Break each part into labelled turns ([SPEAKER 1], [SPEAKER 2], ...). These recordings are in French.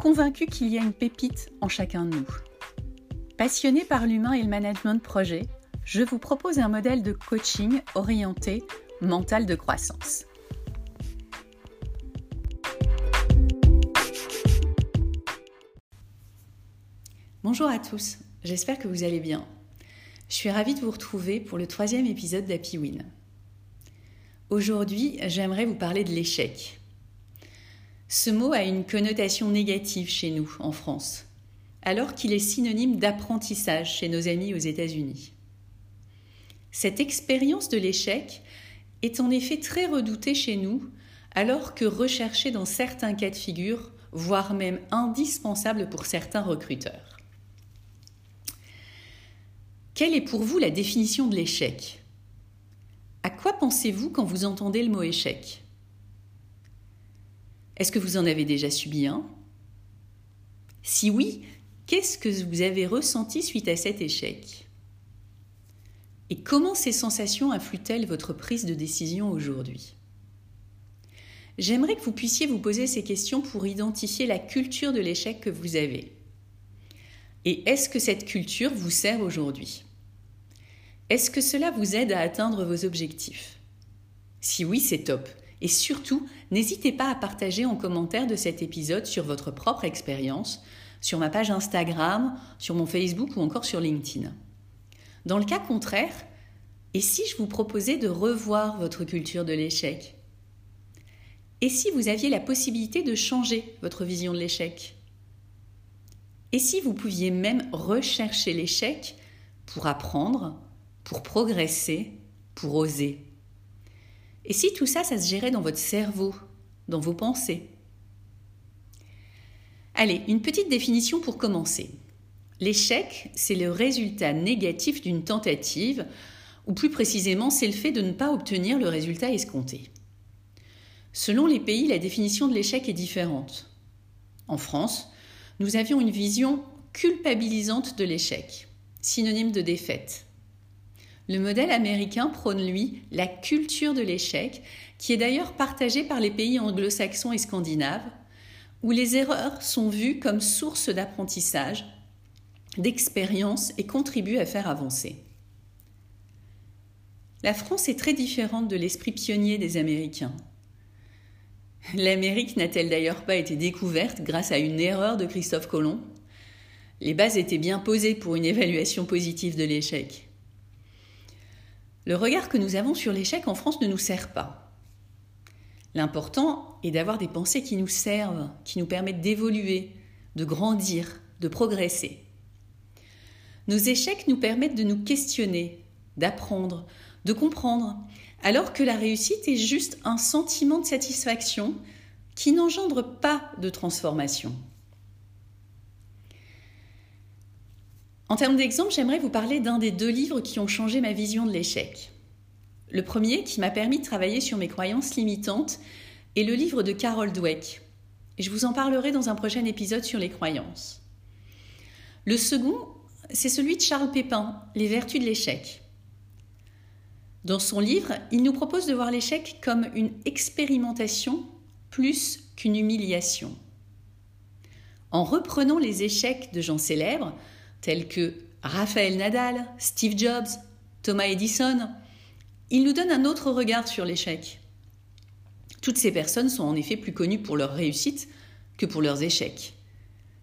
[SPEAKER 1] convaincu qu'il y a une pépite en chacun de nous. Passionné par l'humain et le management de projet, je vous propose un modèle de coaching orienté mental de croissance. Bonjour à tous, j'espère que vous allez bien. Je suis ravie de vous retrouver pour le troisième épisode d'Happy Win. Aujourd'hui, j'aimerais vous parler de l'échec. Ce mot a une connotation négative chez nous, en France, alors qu'il est synonyme d'apprentissage chez nos amis aux États-Unis. Cette expérience de l'échec est en effet très redoutée chez nous, alors que recherchée dans certains cas de figure, voire même indispensable pour certains recruteurs. Quelle est pour vous la définition de l'échec? À quoi pensez-vous quand vous entendez le mot échec? Est-ce que vous en avez déjà subi un? Si oui, qu'est-ce que vous avez ressenti suite à cet échec? Et comment ces sensations influent-elles votre prise de décision aujourd'hui? J'aimerais que vous puissiez vous poser ces questions pour identifier la culture de l'échec que vous avez. Et est-ce que cette culture vous sert aujourd'hui? Est-ce que cela vous aide à atteindre vos objectifs? Si oui, c'est top. Et surtout, n'hésitez pas à partager en commentaire de cet épisode sur votre propre expérience, sur ma page Instagram, sur mon Facebook ou encore sur LinkedIn. Dans le cas contraire, et si je vous proposais de revoir votre culture de l'échec? Et si vous aviez la possibilité de changer votre vision de l'échec? Et si vous pouviez même rechercher l'échec pour apprendre, pour progresser, pour oser? Et si tout ça, ça se gérait dans votre cerveau, dans vos pensées? Allez, une petite définition pour commencer. L'échec, c'est le résultat négatif d'une tentative, ou plus précisément, c'est le fait de ne pas obtenir le résultat escompté. Selon les pays, la définition de l'échec est différente. En France, nous avions une vision culpabilisante de l'échec, synonyme de défaite. Le modèle américain prône, lui, la culture de l'échec, qui est d'ailleurs partagée par les pays anglo-saxons et scandinaves, où les erreurs sont vues comme source d'apprentissage, d'expérience et contribuent à faire avancer. La France est très différente de l'esprit pionnier des Américains. L'Amérique n'a-t-elle d'ailleurs pas été découverte grâce à une erreur de Christophe Colomb? Les bases étaient bien posées pour une évaluation positive de l'échec. Le regard que nous avons sur l'échec en France ne nous sert pas. L'important est d'avoir des pensées qui nous servent, qui nous permettent d'évoluer, de grandir, de progresser. Nos échecs nous permettent de nous questionner, d'apprendre, de comprendre, alors que la réussite est juste un sentiment de satisfaction qui n'engendre pas de transformation. En termes d'exemple, j'aimerais vous parler d'un des deux livres qui ont changé ma vision de l'échec. Le premier, qui m'a permis de travailler sur mes croyances limitantes, est le livre de Carol Dweck. Et je vous en parlerai dans un prochain épisode sur les croyances. Le second, c'est celui de Charles Pépin, Les vertus de l'échec. Dans son livre, il nous propose de voir l'échec comme une expérimentation plus qu'une humiliation. En reprenant les échecs de gens célèbres, tels que Raphaël Nadal, Steve Jobs, Thomas Edison, il nous donne un autre regard sur l'échec. Toutes ces personnes sont en effet plus connues pour leurs réussites que pour leurs échecs.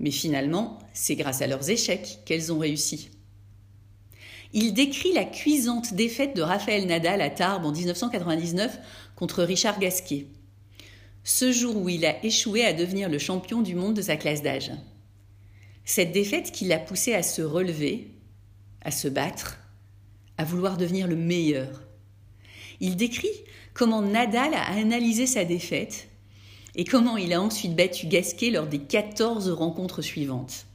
[SPEAKER 1] Mais finalement, c'est grâce à leurs échecs qu'elles ont réussi. Il décrit la cuisante défaite de Raphaël Nadal à Tarbes en 1999 contre Richard Gasquet. Ce jour où il a échoué à devenir le champion du monde de sa classe d'âge. Cette défaite qui l'a poussé à se relever, à se battre, à vouloir devenir le meilleur. Il décrit comment Nadal a analysé sa défaite et comment il a ensuite battu Gasquet lors des 14 rencontres suivantes.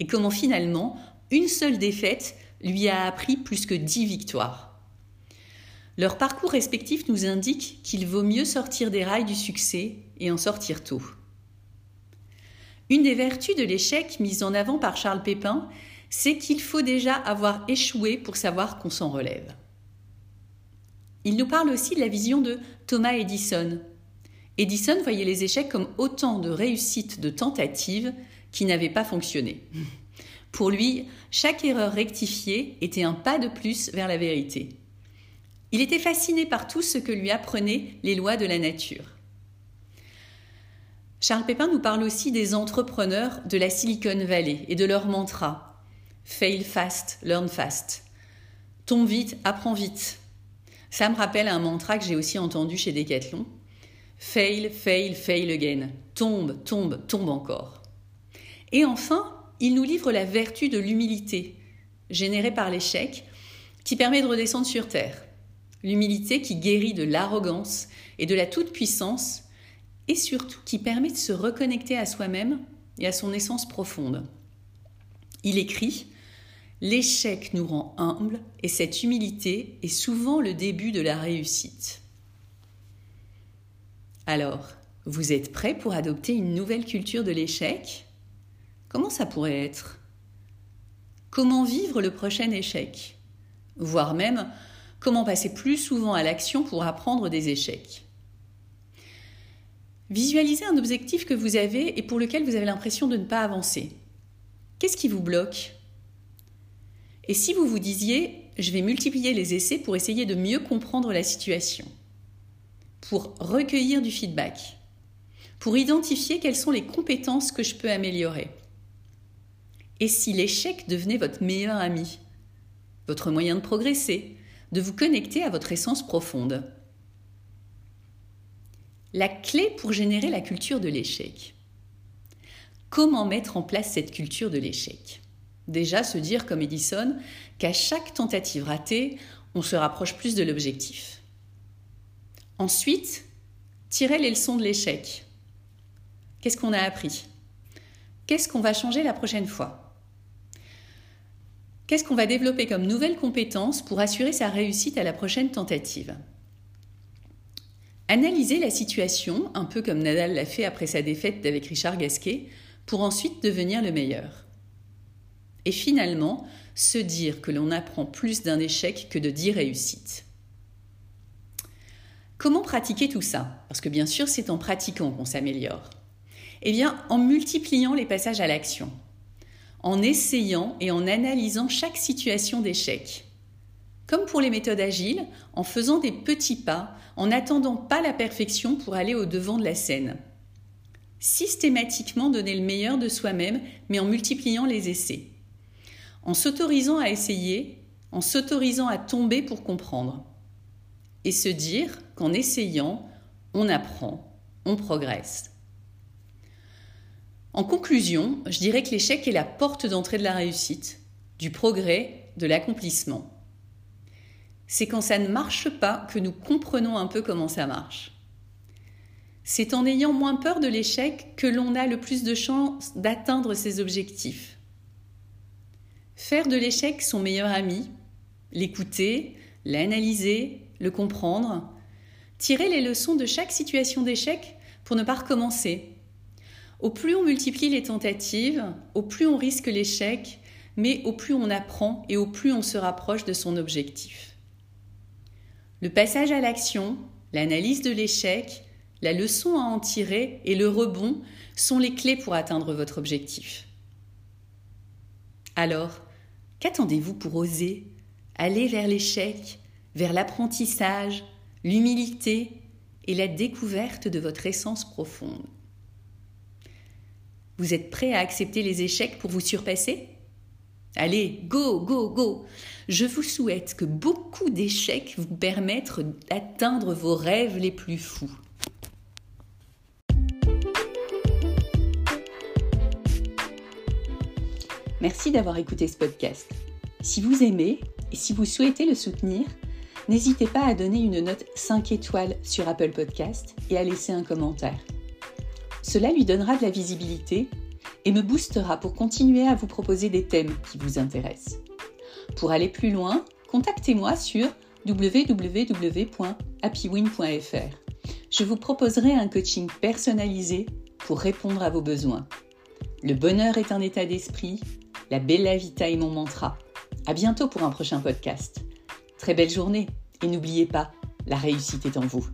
[SPEAKER 1] Et comment finalement, une seule défaite lui a appris plus que 10 victoires. Leur parcours respectif nous indique qu'il vaut mieux sortir des rails du succès et en sortir tôt. Une des vertus de l'échec mise en avant par Charles Pépin, c'est qu'il faut déjà avoir échoué pour savoir qu'on s'en relève. Il nous parle aussi de la vision de Thomas Edison. Edison voyait les échecs comme autant de réussites de tentatives qui n'avaient pas fonctionné. Pour lui, chaque erreur rectifiée était un pas de plus vers la vérité. Il était fasciné par tout ce que lui apprenaient les lois de la nature. Charles Pépin nous parle aussi des entrepreneurs de la Silicon Valley et de leur mantra Fail fast, learn fast. Tombe vite, apprends vite. Ça me rappelle un mantra que j'ai aussi entendu chez Decathlon. Fail, fail, fail again. Tombe, tombe, tombe encore. Et enfin, il nous livre la vertu de l'humilité, générée par l'échec, qui permet de redescendre sur terre. L'humilité qui guérit de l'arrogance et de la toute-puissance, et surtout qui permet de se reconnecter à soi-même et à son essence profonde. Il écrit L'échec nous rend humbles et cette humilité est souvent le début de la réussite. Alors, vous êtes prêts pour adopter une nouvelle culture de l'échec? Comment ça pourrait être? Comment vivre le prochain échec? Voire même, comment passer plus souvent à l'action pour apprendre des échecs? Visualisez un objectif que vous avez et pour lequel vous avez l'impression de ne pas avancer. Qu'est-ce qui vous bloque? Et si vous vous disiez, je vais multiplier les essais pour essayer de mieux comprendre la situation, pour recueillir du feedback, pour identifier quelles sont les compétences que je peux améliorer. Et si l'échec devenait votre meilleur ami, votre moyen de progresser, de vous connecter à votre essence profonde La clé pour générer la culture de l'échec. Comment mettre en place cette culture de l'échec? Déjà se dire comme Edison qu'à chaque tentative ratée, on se rapproche plus de l'objectif. Ensuite, tirer les leçons de l'échec. Qu'est-ce qu'on a appris? Qu'est-ce qu'on va changer la prochaine fois? Qu'est-ce qu'on va développer comme nouvelles compétences pour assurer sa réussite à la prochaine tentative? Analyser la situation, un peu comme Nadal l'a fait après sa défaite avec Richard Gasquet, pour ensuite devenir le meilleur. Et finalement, se dire que l'on apprend plus d'un échec que de dix réussites. Comment pratiquer tout ça? Parce que bien sûr, c'est en pratiquant qu'on s'améliore. Eh bien, en multipliant les passages à l'action, en essayant et en analysant chaque situation d'échec. Comme pour les méthodes agiles, en faisant des petits pas, en n'attendant pas la perfection pour aller au devant de la scène. Systématiquement donner le meilleur de soi-même, mais en multipliant les essais en s'autorisant à essayer, en s'autorisant à tomber pour comprendre. Et se dire qu'en essayant, on apprend, on progresse. En conclusion, je dirais que l'échec est la porte d'entrée de la réussite, du progrès, de l'accomplissement. C'est quand ça ne marche pas que nous comprenons un peu comment ça marche. C'est en ayant moins peur de l'échec que l'on a le plus de chances d'atteindre ses objectifs. Faire de l'échec son meilleur ami, l'écouter, l'analyser, le comprendre, tirer les leçons de chaque situation d'échec pour ne pas recommencer. Au plus on multiplie les tentatives, au plus on risque l'échec, mais au plus on apprend et au plus on se rapproche de son objectif. Le passage à l'action, l'analyse de l'échec, la leçon à en tirer et le rebond sont les clés pour atteindre votre objectif. Alors, Qu'attendez-vous pour oser aller vers l'échec, vers l'apprentissage, l'humilité et la découverte de votre essence profonde? Vous êtes prêt à accepter les échecs pour vous surpasser? Allez, go, go, go Je vous souhaite que beaucoup d'échecs vous permettent d'atteindre vos rêves les plus fous. Merci d'avoir écouté ce podcast. Si vous aimez et si vous souhaitez le soutenir, n'hésitez pas à donner une note 5 étoiles sur Apple Podcast et à laisser un commentaire. Cela lui donnera de la visibilité et me boostera pour continuer à vous proposer des thèmes qui vous intéressent. Pour aller plus loin, contactez-moi sur www.happywin.fr. Je vous proposerai un coaching personnalisé pour répondre à vos besoins. Le bonheur est un état d'esprit, la bella vita est mon mantra. À bientôt pour un prochain podcast. Très belle journée et n'oubliez pas, la réussite est en vous.